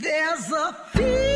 There's a feeling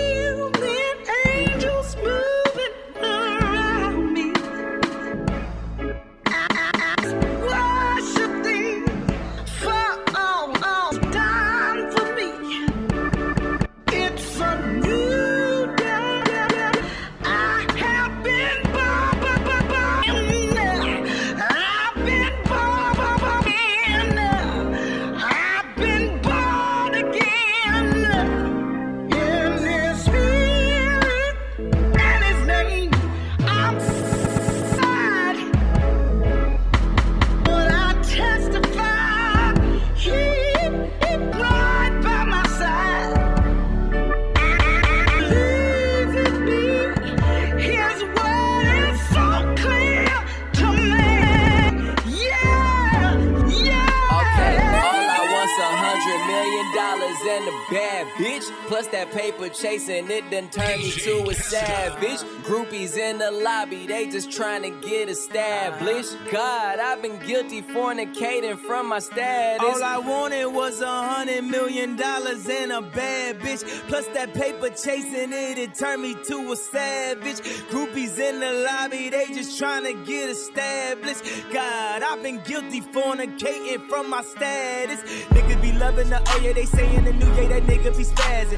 bitch. Plus that paper chasing, it done turned me to a savage. Groupies in the lobby, they just trying to get established. God, I've been guilty fornicating from my status. All I wanted was a hundred million dollars and a bad bitch. Plus that paper chasing it, it turned me to a savage. Groupies in the lobby, they just trying to get established. God, I've been guilty fornicating from my status. Niggas be loving the oh yeah, they saying the new yeah, that nigga be spazzing.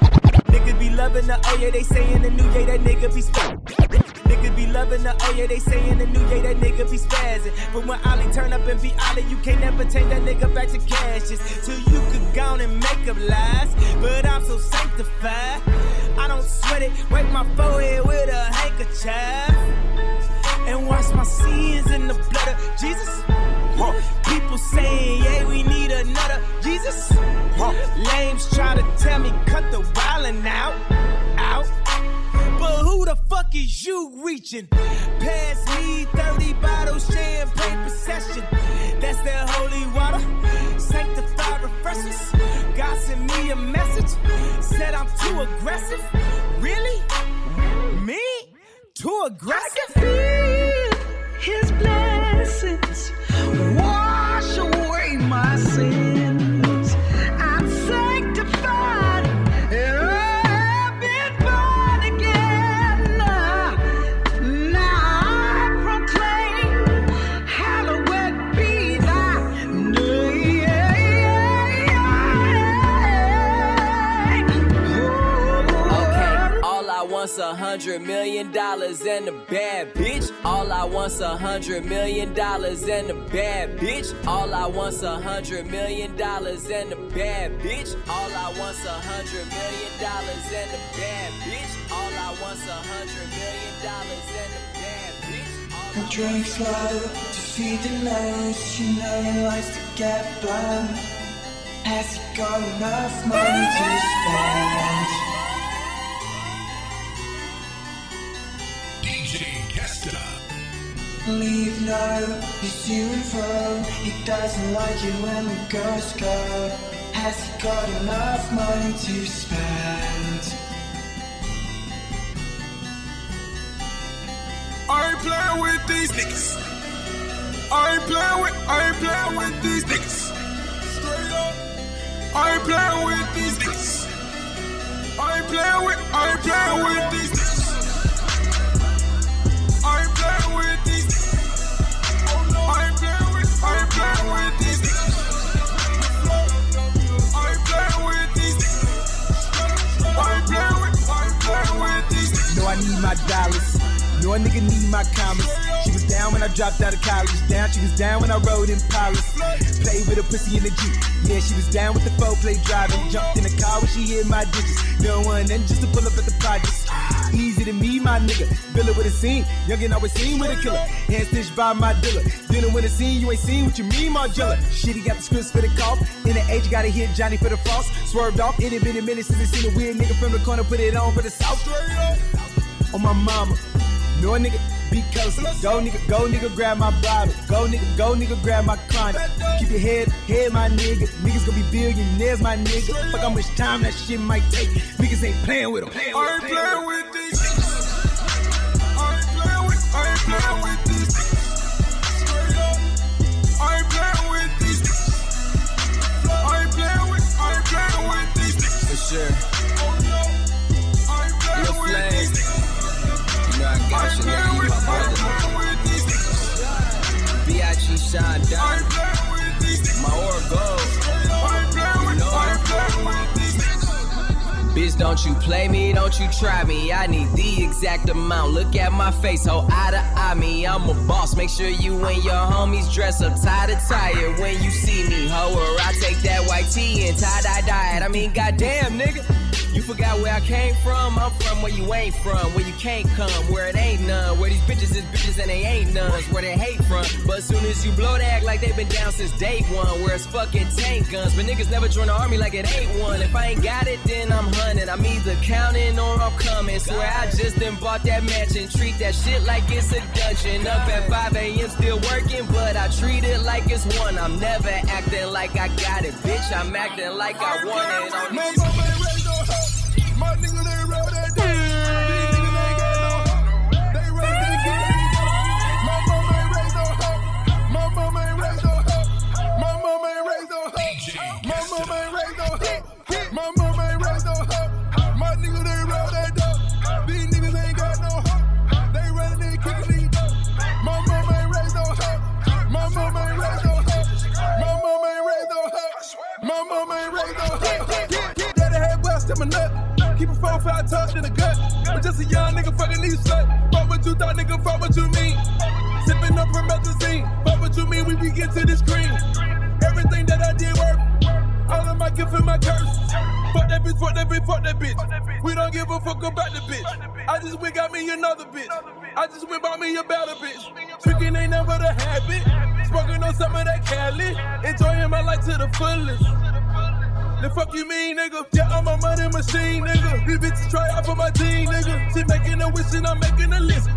Niggas be loving the oh yeah, they saying the new yeah, that nigga be spazzing. Niggas be loving the oh yeah, they saying the new yeah, that nigga be spazzing. But when Ollie turn up and be Ollie, you can't never take that nigga back to cashes. So you could go on and make up lies. But I'm so sanctified. I don't sweat it, wipe my forehead with a handkerchief. And wash my sins in the blood of Jesus. People saying, yeah, we need another Jesus. Lames try to tell me, cut the wildin' out, out. But who the fuck is you reaching? Pass me 30 bottles, champagne procession. That's that holy water, sanctified refreshers. God sent me a message, said I'm too aggressive. Really? Me? Too aggressive? I can feel his blessings wash away my want's a hundred million dollars and a bad bitch. All I want's a hundred million dollars and a bad bitch. All I want's a hundred million dollars and a bad bitch. All I want's a hundred million dollars and a bad bitch. All I want's a hundred million dollars and a bad bitch. All I drink slow to feed the nose. You know he likes to get blind. Has he got enough money to spend? DJ Kesta. Leave no, he's to and fro. He doesn't like it when the girls go. Has he got enough money to spend? I playing with these niggas. I playing with, I playing with these niggas. Straight up. I playing with these niggas. I playing with, I playing with these niggas. Nigga need my commas. She was down when I dropped out of college. Down, she was down when I rode in Palace. Played with a pussy in the Jeep. Yeah, she was down with the four play driving. Jumped in the car when she hit my digits. No one then just to pull up at the projects. Easy to me, my nigga. Villa with a scene. Youngin' always seen with a killer. Hand stitched by my dealer. Dealing with a scene, you ain't seen what you mean, Margiela. Shit, he got the script for the cough. In the age, gotta hit Johnny for the frost. Swerved off. It had been a minute since I seen a weird nigga from the corner. Put it on for the south. On my mama. No nigga, be coasting. Go nigga, go nigga, grab my bottle. Go nigga, go nigga, grab my chronic. Keep your head, head my nigga. Niggas gonna be billionaires, my nigga. Fuck how much time that shit might take. Niggas ain't playing with them. I ain't playing with these. I ain't playing with, I ain't playing with these. Straight up. I ain't playing with these. I ain't playing with, I ain't playing with these. For sure. Should be my partner. B.I.G. Shine down. My aura gold. Bitch, don't you play me, don't you try me. I need the exact amount. Look at my face, ho, eye to eye me. I'm a boss. Make sure you and your homies dress up tie to tire when you see me, ho. Or I take that white tee and tie dye diet. I mean, goddamn, nigga. You forgot where I came from? I'm from where you ain't from, where you can't come, where it ain't none, where these bitches is bitches and they ain't none, where they hate from. But as soon as you blow, they act like they been down since day one, where it's fucking tank guns. But niggas never join the army like it ain't one. If I ain't got it, then I'm hunting. I'm either counting or I'm coming. Swear I just done bought that mansion, treat that shit like it's a dungeon. Up at 5 a.m. still working, but I treat it like it's one. I'm never acting like I got it, bitch. I'm acting like I want it. My ain't nut. Keep a four five tucked in the gut. But just a young nigga fucking these slut. Fuck what you thought, nigga. Fuck what you mean. Sipping up promethazine. Fuck what you mean. We be get to this cream. Everything that I did work. All of my gift and my curse. Fuck that bitch, fuck that bitch, fuck that bitch. We don't give a fuck about the bitch. I just went got me another bitch. I just went bought me a better bitch. Tricking ain't never the habit. Smoking on some of that Cali. Enjoying my life to the fullest. The fuck you mean, nigga? Yeah, I'm a money machine, nigga. These bitches try out for my team, nigga. She making a wish and I'm making a list.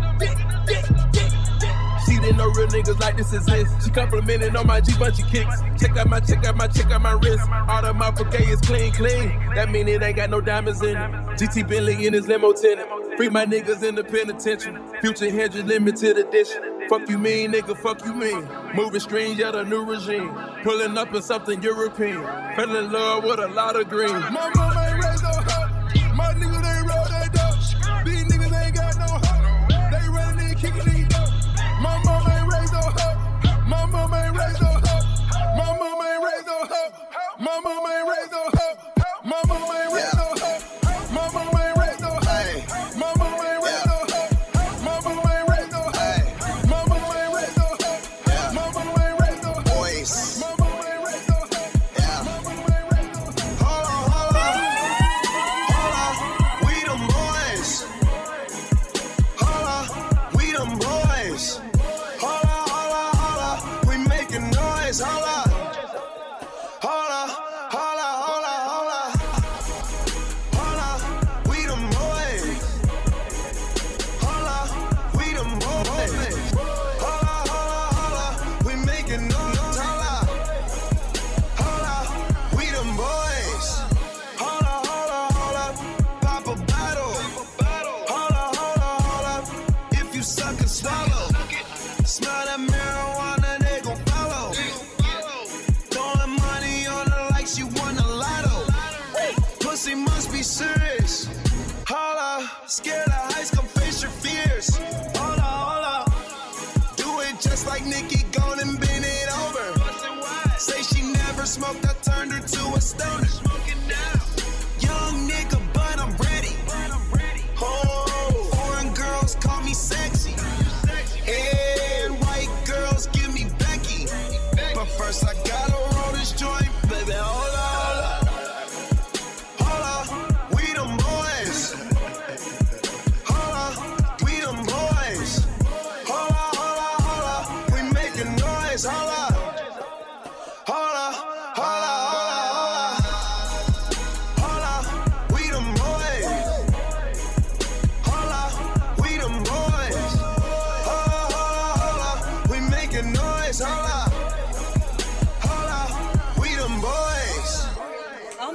She didn't know real niggas like this exist. She complimenting on my G bunchy kicks. Check out my, check out my, check out my wrist. All of my bouquet is clean, clean. That mean it ain't got no diamonds in it. GT Bentley in his limo tenant. Free my niggas in the penitentiary. Future Hendrix limited edition. Fuck you mean, nigga, fuck you mean. Moving strange at a new regime. Pulling up in something European. Fell in love with a lot of green. My mama ain't raised no hoe. My niggas ain't roll that dope. These niggas ain't got no hoe. They running and kicking these dope. My mama ain't raised no hoe. My mama ain't raised no hoe. My mama ain't raised no hoe. My mama ain't raised no hoe.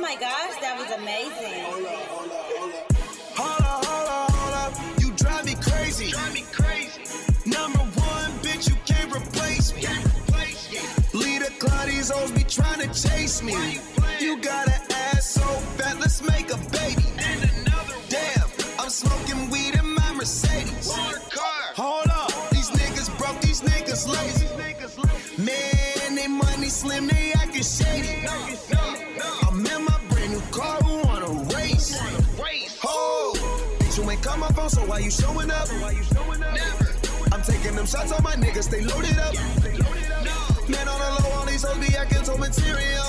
My gosh, that was amazing. Hold up, hold up, hold up. You drive me crazy. Number one, bitch, you can't replace me. Leader Claudia's always be trying to chase me. You you got an ass so fat, let's make a baby. Damn, I'm smoking weed in my Mercedes. Car. Hold up, these niggas broke, these niggas lazy. Man, they money slim, they acting shady. In call my phone, so why you showing up? Never. I'm taking them shots on my niggas, they loaded up. they loaded up Man on the low, all these hoes be acting so material.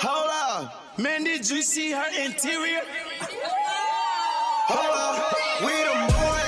Hold up. Man, did you see her interior? Hold up. We them boys.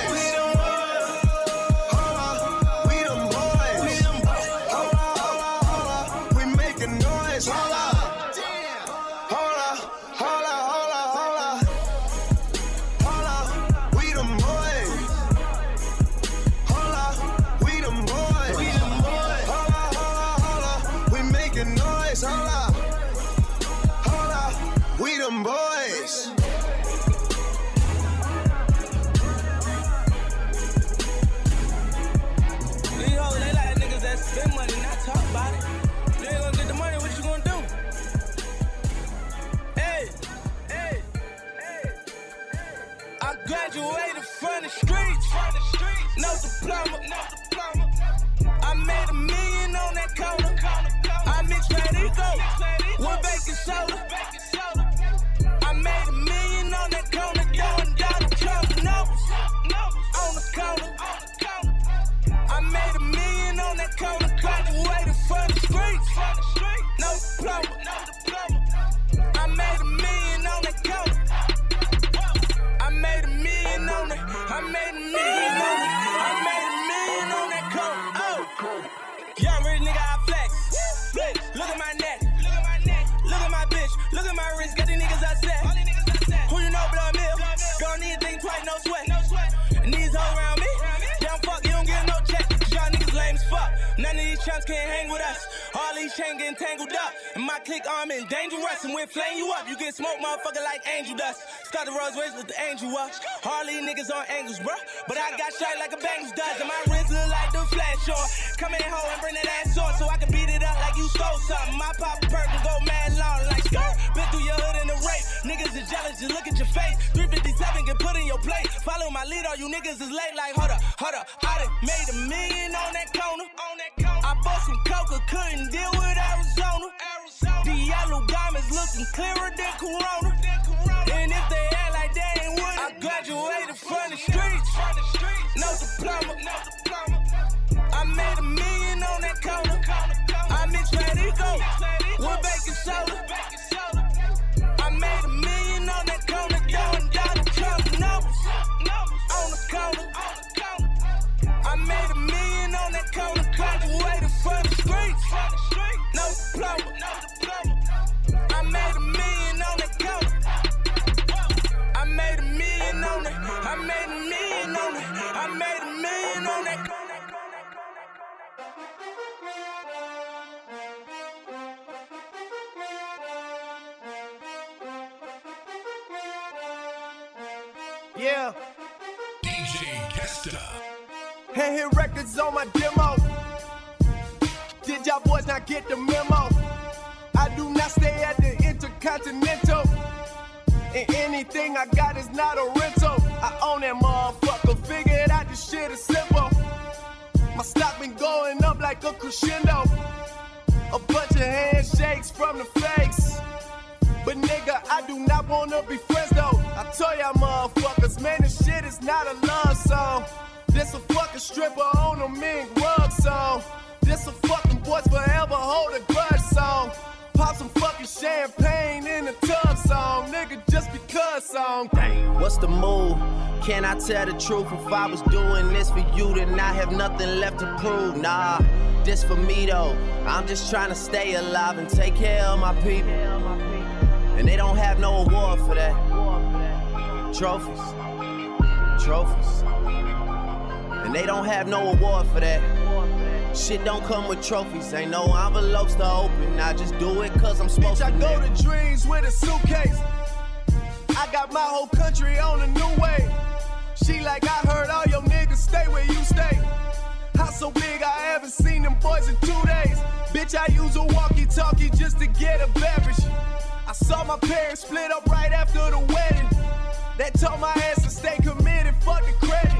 With baking soda. I made a million on that corner, numbers on the corner. I made a million on that corner, the streets. Chumps can't hang with us. All these chains getting tangled up. And my click arm in dangerous. And we'll flame you up. You get smoked, motherfucker, like angel dust. Start the Rolls with the angel up. All these niggas on angles, bruh. But I got shot like a Bengals does. And my wrist look like the flash on. Come in home and bring that ass on so I can beat it up like you stole something. My pop perk and go mad long like skirt. Been through your hood in the rape. Niggas are jealous, just look at your face. 357 get put in your plate. Follow my lead, all you niggas is late like hold up, hold up. I done made a million on that corner. On that corner. I bought some coca, couldn't deal with Arizona. Arizona. The yellow diamonds looking clearer than Corona. And if they act like they ain't with it, I graduated from the streets. No diploma, no diploma. I made a million on that corner. I mix Radico with baking soda. I made a million on that corner, corner. I made a million on that corner, graduated from the streets. No. I made a million on that corner. I made a million on. I made a million on. I made a million on that corner. Yeah, Kesta. hand hit records on my demo. Did y'all boys not get the memo? I do not stay at the Intercontinental. And anything I got is not a rental. I own that motherfucker. Figured out this shit is simple. My stock been going up like a crescendo. A bunch of handshakes from the fakes. But nigga, I do not wanna be friends though. I tell y'all motherfuckers, man, this shit is not a love song. This a fucking stripper on a mink rug song. This a fucking boys forever hold a grudge song. Pop some fucking champagne in the tub song, nigga, just because song. Dang. What's the move? Can I tell the truth? If I was doing this for you, then I have nothing left to prove. Nah, this for me though. I'm just trying to stay alive and take care of my people. And they don't have no award for that. Trophies. Trophies. And they don't have no award for that. Shit don't come with trophies. Ain't no envelopes to open. I just do it cause I'm supposed Bitch, I to. go nigga. to dreams with a suitcase. I got my whole country on a new way. She like, I heard all your niggas stay where you stay. House so big, I haven't seen them boys in two days. Bitch, I use a walkie talkie just to get a beverage. I saw my parents split up right after the wedding. That told my ass to stay committed, fuck the credit.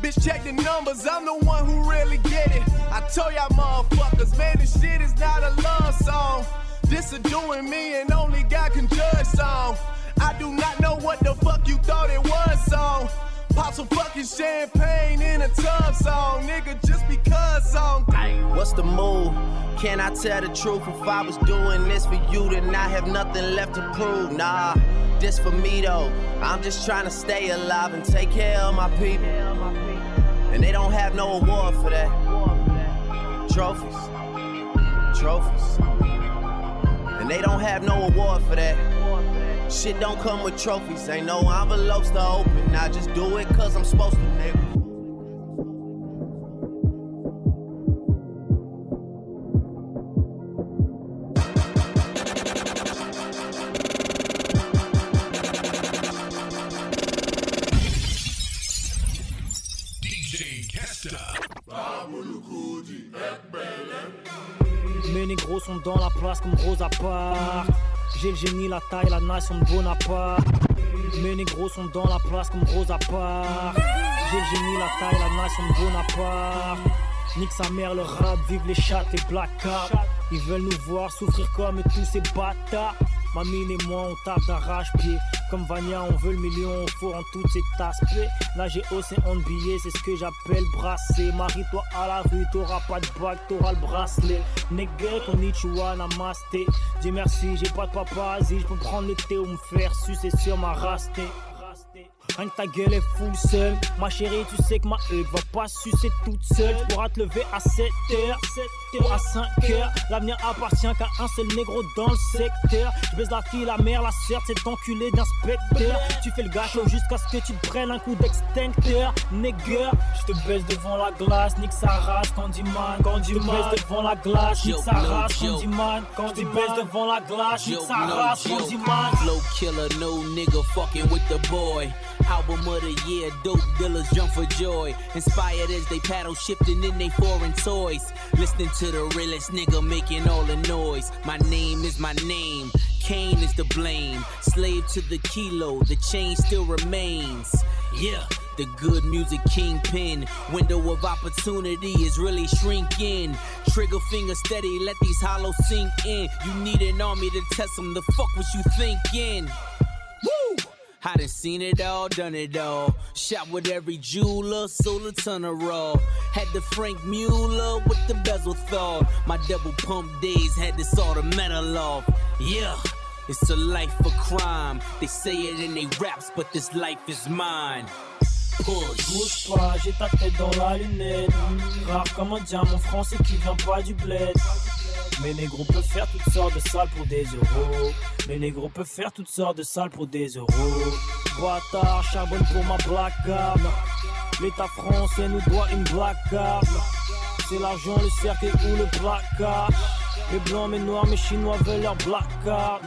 Bitch, check the numbers, I'm the one who really get it. I told y'all motherfuckers, man, this shit is not a love song. This a doing me and only God can judge song. I do not know what the fuck you thought it was song. Pop some fucking champagne in a tub song, nigga, just because song. What's the move? Can I tell the truth? If I was doing this for you, then I have nothing left to prove. Nah, this for me though. I'm just trying to stay alive and take care of my people. And they don't have no award for that. Trophies. Trophies. And they don't have no award for that. Shit don't come with trophies. Ain't no envelopes to open. I just do it cause I'm supposed to, nigga. Génie, la taille, la nation de Bonaparte. Mes négros sont dans la place comme Rosa Parks. J'ai le génie, la taille, la nation de Bonaparte. Nique sa mère, le rap, vive les chats et black cap. Ils veulent nous voir souffrir comme tous ces bâtards. Ma mine et moi, on tape d'arrache-pied. Comme Vania, on veut le million, on faut en toutes cet aspect. Là, j'ai océan de billets, c'est ce que j'appelle brasser. Marie-toi à la rue, t'auras pas de bague, t'auras le bracelet. Nigga, konnichiwa, namasté. Dis merci, j'ai pas de paparazzi, je peux prendre le thé ou me faire sucer sur ma rastée. Rien que ta gueule est full seule. Ma chérie, tu sais que ma Hugues va pas sucer toute seule. Tu pourras te lever à 7 heures, 7 heures à 5 heures. L'avenir appartient qu'à un seul négro dans le secteur. Je baise la fille, la mère, la sœur, cet enculé d'inspecteur. Tu fais le gâteau jusqu'à ce que tu te prennes un coup d'extincteur. Nigger, je te baisse devant la glace, nique sa race, Candyman. Quand tu baisse devant la glace, nique sa race, Candyman. Quand tu baisse devant la glace, nique sa race, Candyman. Flow killer, no nigga fucking with the boy. Album of the year, dope dealers jump for joy. Inspired as they paddle shifting in they foreign toys. Listening to the realest nigga making all the noise. My name is my name. Kane is the blame. Slave to the kilo, the chain still remains. Yeah. The good music kingpin. Window of opportunity is really shrinking. Trigger finger steady, let these hollows sink in. You need an army to test them. The fuck was you thinking? I done seen it all, done it all. Shot with every jeweler, sold a ton of raw. Had the Franck Muller with the bezel thought. My double pump days had this all the metal off. Yeah. It's a life of crime. They say it in they raps, but this life is mine. Bouge pas, j'ai ta tête dans la lunette. Rare comme un diamant français qui vient pas du bled. Mes négros peuvent faire toutes sortes de salles pour des euros. Mes négros peuvent faire toutes sortes de salles pour des euros. Boitard, charbonne pour ma black card. L'État français nous doit une black card. C'est l'argent, le cercle ou le placard. Les blancs, mes noirs, mes chinois veulent leur black card.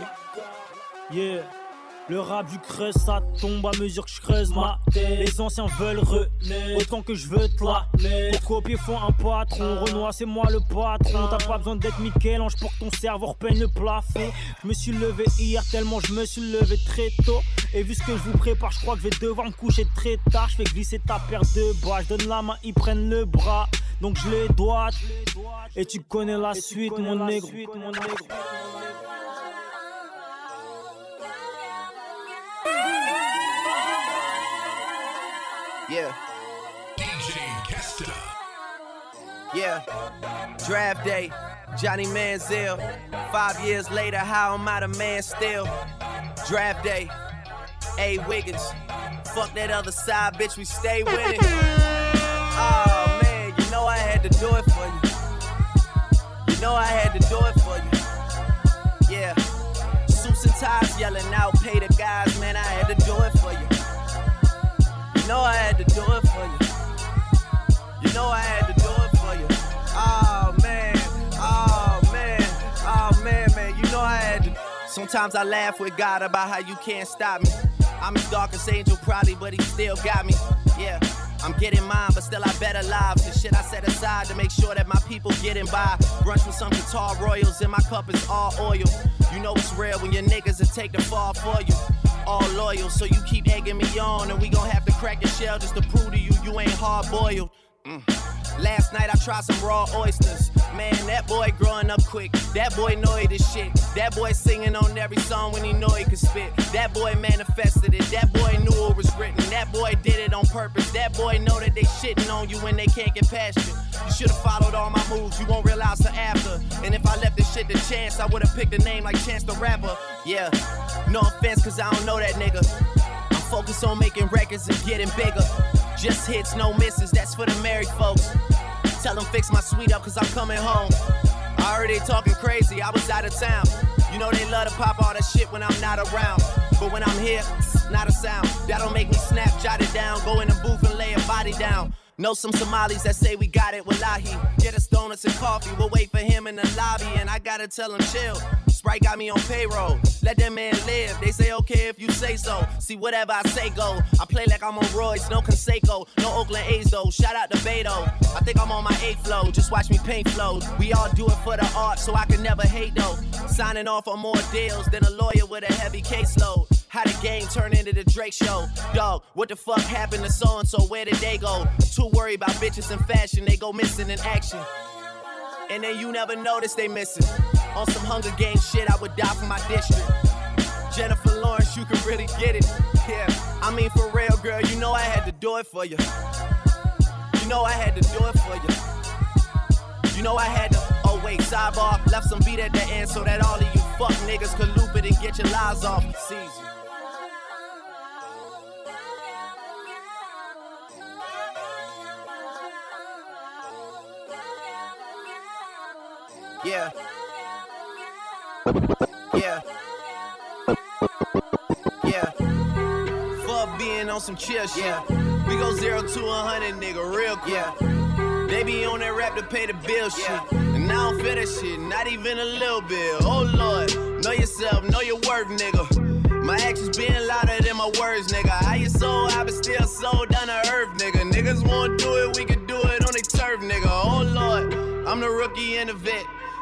Yeah. Le rap du creuse, ça tombe à mesure que je creuse ma. Les anciens veulent renaître, autant que je veux te la copier, faut un patron. Renoir, c'est moi le patron. T'as pas besoin d'être Michel-Ange pour que ton cerveau repeigne le plafond. Je me suis levé hier tellement je me suis levé très tôt. Et vu ce que je vous prépare, je crois que je vais devoir me coucher très tard. Je fais glisser ta paire de bras. Je donne la main, ils prennent le bras. Donc je les dois. Et tu connais la suite, mon négro. Yeah. DJ Kesta. Yeah. Draft day, Johnny Manziel. Five years later, how am I the man still? Draft day, A. Wiggins. Fuck that other side, bitch, we stay winning. Oh man, you know I had to do it for you. You know I had to do it for you. You know I had to do it for you. Oh man, oh man, oh man, man. You know I had to. Sometimes I laugh with God about how you can't stop me. I'm his darkest angel, probably, but he still got me. Yeah. I'm getting mine, but still I better lives. The shit I set aside to make sure that my people getting by. Brunch with some Qatar royals, and my cup is all oil. You know it's real when your niggas will take the fall for you. All loyal, so you keep egging me on, and we gon' have to crack the shell just to prove to you you ain't hard boiled. Mm. Last night I tried some raw oysters. Man, that boy growing up quick. That boy know he the shit. That boy singing on every song when he know he could spit. That boy manifested it. That boy knew it was written. That boy did it on purpose. That boy know that they shitting on you when they can't get past you. You should've followed all my moves. You won't realize the after. And if I left this shit to chance, I would've picked a name like Chance the Rapper. Yeah, no offense, cause I don't know that nigga. I'm focused on making records and getting bigger. Just hits, no misses, that's for the married folks. Tell them fix my suite up, cause I'm coming home. I talking crazy, I was out of town. You know they love to pop all that shit when I'm not around. But when I'm here, not a sound. That'll make me snap, jot it down, go in the booth and lay a body down. Know some Somalis that say we got it, wallahi. Get us donuts and coffee, we'll wait for him in the lobby, and I gotta tell him chill. Sprite got me on payroll. Let that man live. They say okay if you say so. See whatever I say go. I play like I'm on Royce, no Canseco, no Oakland A's though. Shout out to Beto. I think I'm on my eighth flow. Just watch me paint flows. We all do it for the art, so I can never hate though. Signing off on more deals than a lawyer with a heavy caseload. How the game turn into the Drake show. Dog, what the fuck happened to so and so? Where did they go? Too worried about bitches and fashion, they go missing in action. And then you never notice they missing. On some Hunger Games shit, I would die for my district. Jennifer Lawrence, you can really get it. Yeah, I mean for real, girl, you know I had to do it for you. You know I had to do it for you. You know I had to. Oh wait, sidebar, off, left some beat at the end so that all of you fuck niggas could loop it and get your lies off. Season. Yeah. Yeah. Yeah. Fuck being on some chill shit. Yeah. We go zero to a hundred, nigga, real quick. Yeah. They be on that rap to pay the bill shit. And I don't feel that shit, not even a little bit. Oh lord, know yourself, know your worth, nigga. My actions being louder than my words, nigga. How you so high, but still so down to earth, nigga. Niggas won't do it, we can do it on the turf, nigga. Oh lord, I'm the rookie and the vet.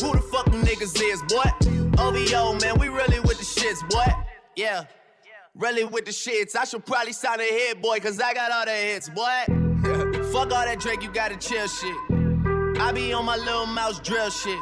Who the fuck niggas is, boy? OVO, man, we really with the shits, boy. Yeah, really with the shits. I should probably sign a hit, boy, cause I got all the hits, boy. fuck all that Drake, you gotta chill shit. I be on my little mouse drill shit.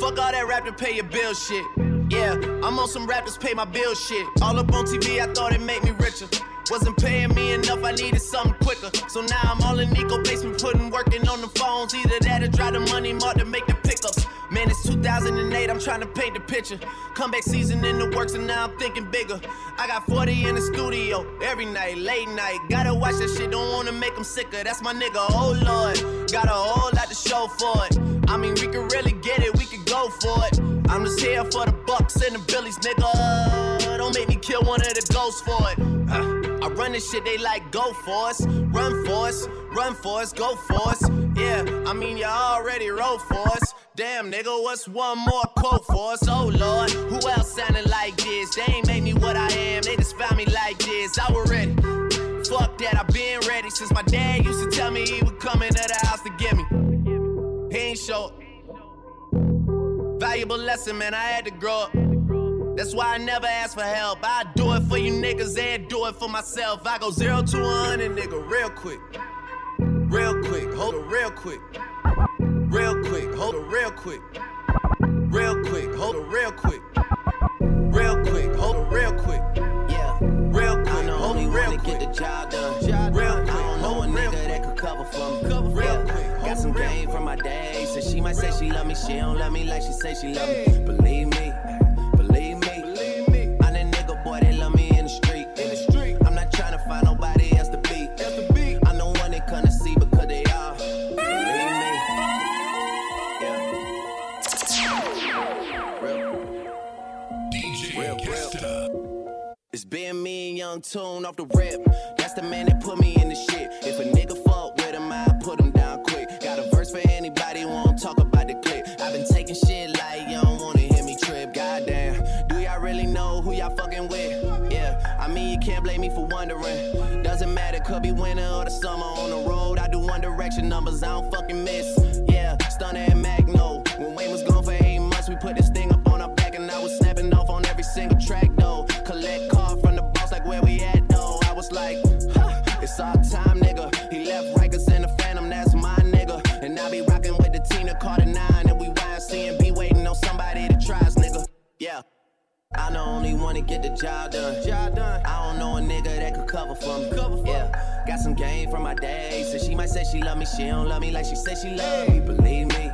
Fuck all that rap to pay your bill shit. Yeah, I'm on some rappers pay my bill shit. All up on TV, I thought it made me richer. Wasn't paying me enough, I needed something quicker. So now I'm all in Nico basement, putting working on the phones. Either that or drive the money mark to make the pickups. Man, it's 2008, I'm trying to paint the picture. Comeback season in the works, and now I'm thinking bigger. I got 40 in the studio every night, late night. Gotta watch that shit, don't wanna make them sicker. That's my nigga, oh lord. Got a whole lot to show for it. I mean, we could really get it, we could go for it. I'm just here for the bucks and the billies, nigga. Don't make me kill one of the ghosts for it. Uh, I run this shit, they like go for us, run for us, run for us, go for us. Yeah, I mean you already roll for us. Damn, nigga, what's one more quote for us? Oh lord, who else sounding like this? They ain't made me what I am, they just found me like this. I was ready. Fuck that, I've been ready since my dad used to tell me he would come into the house to get me. He ain't show. Valuable lesson, man, I had to grow up. That's why I never ask for help. I do it for you niggas and do it for myself. I go zero to a hundred, nigga, real quick. Real quick, hold it real quick. Real quick, hold it real quick. Real quick, hold it real quick. Real quick, hold it real quick. Yeah, real quick, hold it real quick. Get the job done. Real might say she love me, she don't love me like she say she love me. Believe me, believe me. I'm that nigga boy that love me in the street. In the street. I'm not trying to find nobody else to beat. I'm the one they come to see because they are. Believe me. Yeah. Real. Real. It's been me and Young Tune off the rip. That's the man that put me in the shit. really know who y'all fucking with. Yeah, I mean, you can't blame me for wondering. Doesn't matter, could be winter or the summer on the road. I do one direction numbers, I don't fucking miss. Yeah, stunning. and want to get the job done. Job done. I don't know a nigga that could cover for me. Cover for yeah. Me. Got some game from my day. So she might say she love me. She don't love me like she said she love me. Believe me.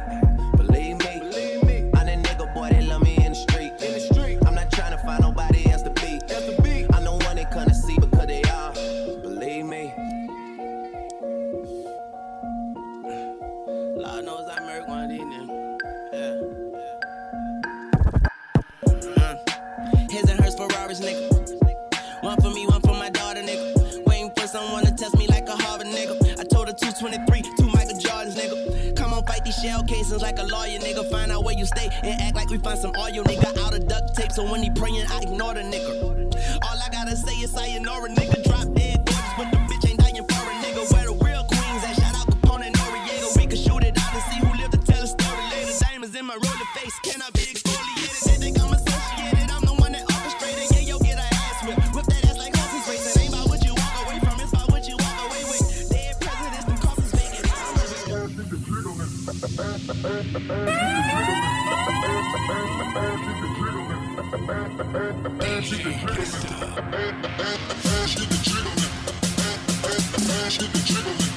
stay and act like we find some oil, nigga. Out of duct tape, so when he praying, I ignore the nigga. All I gotta say is I ignore a nigga. Get the jiggle.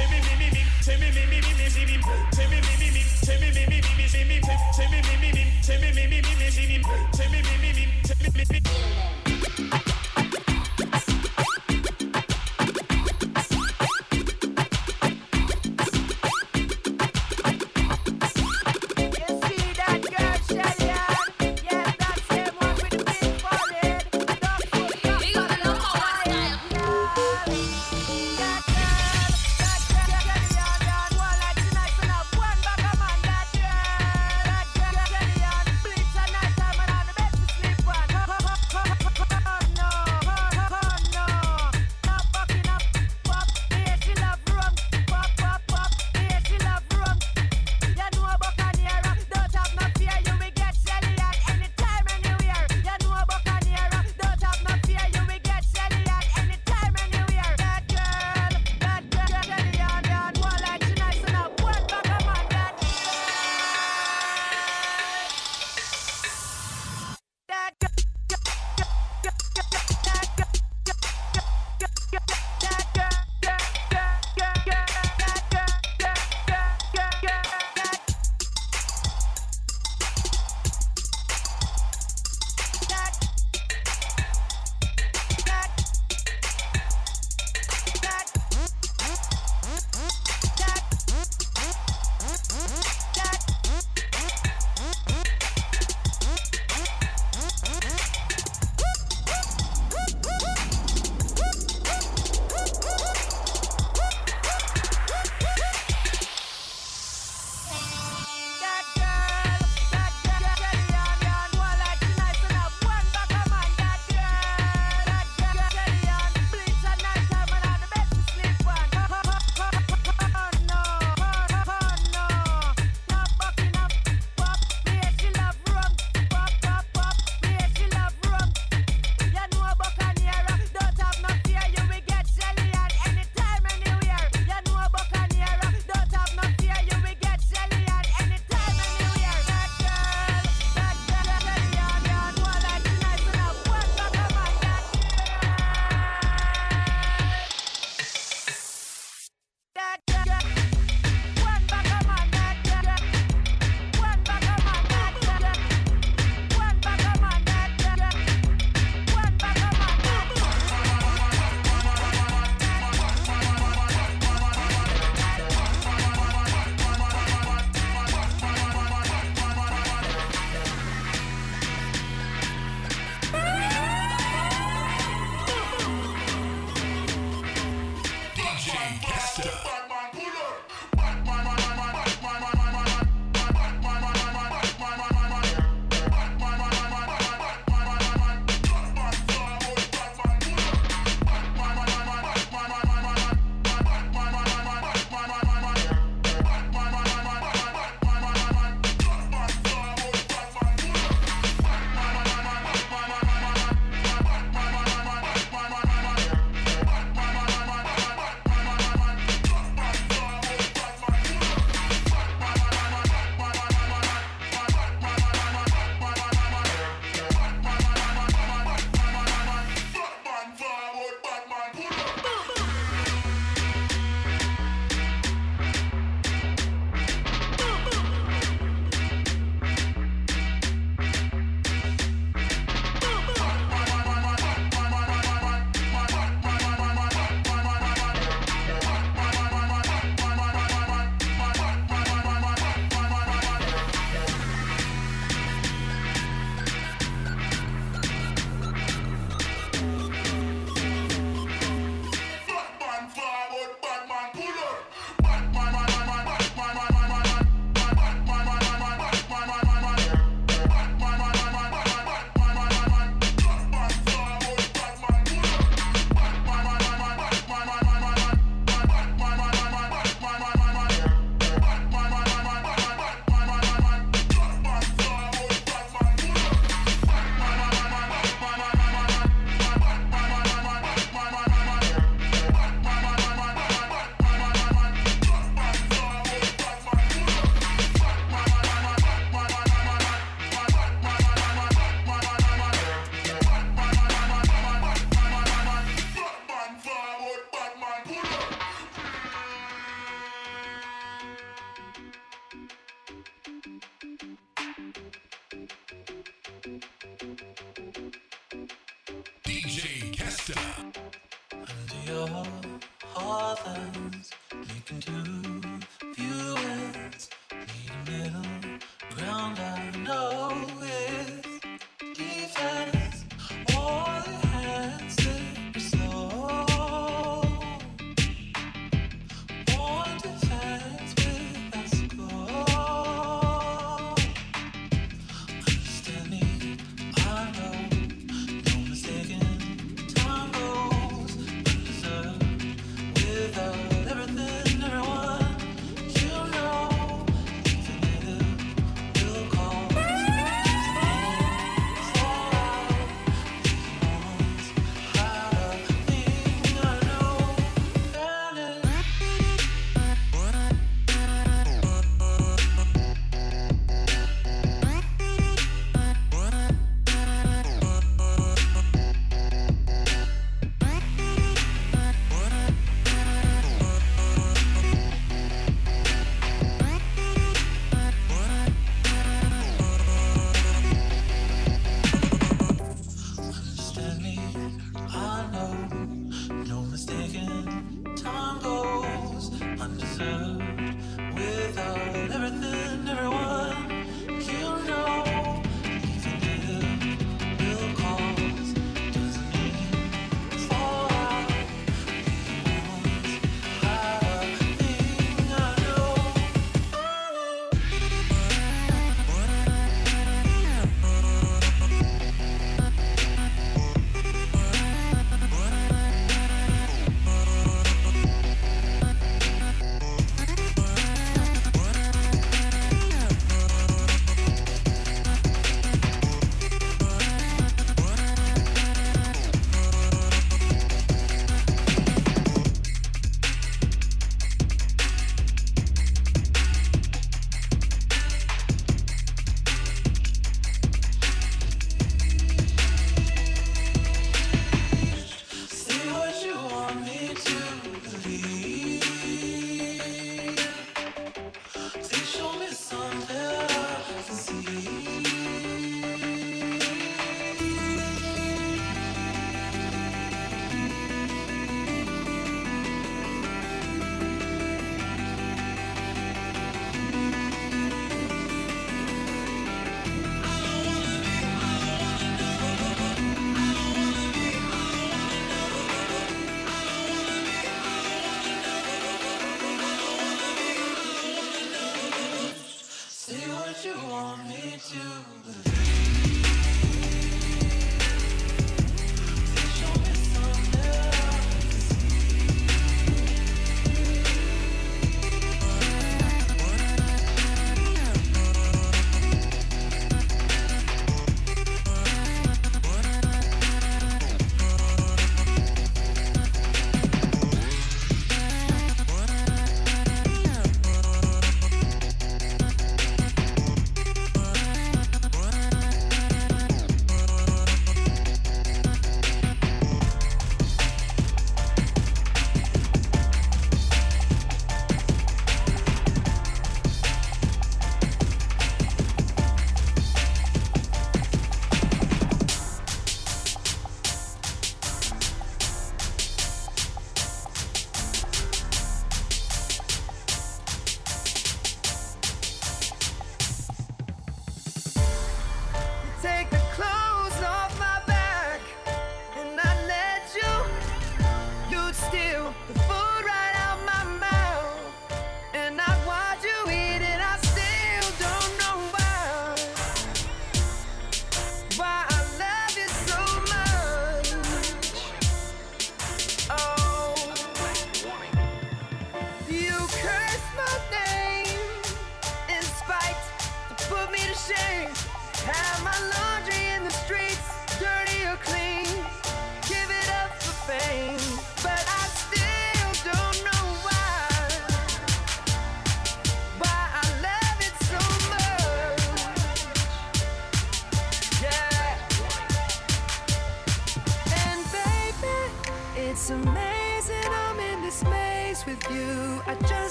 Timmy,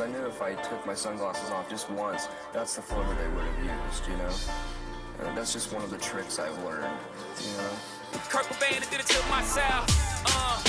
because I knew if I took my sunglasses off just once, that's the photo they would have used, you know? And that's just one of the tricks I've learned, you know? Kirk did it to myself, uh.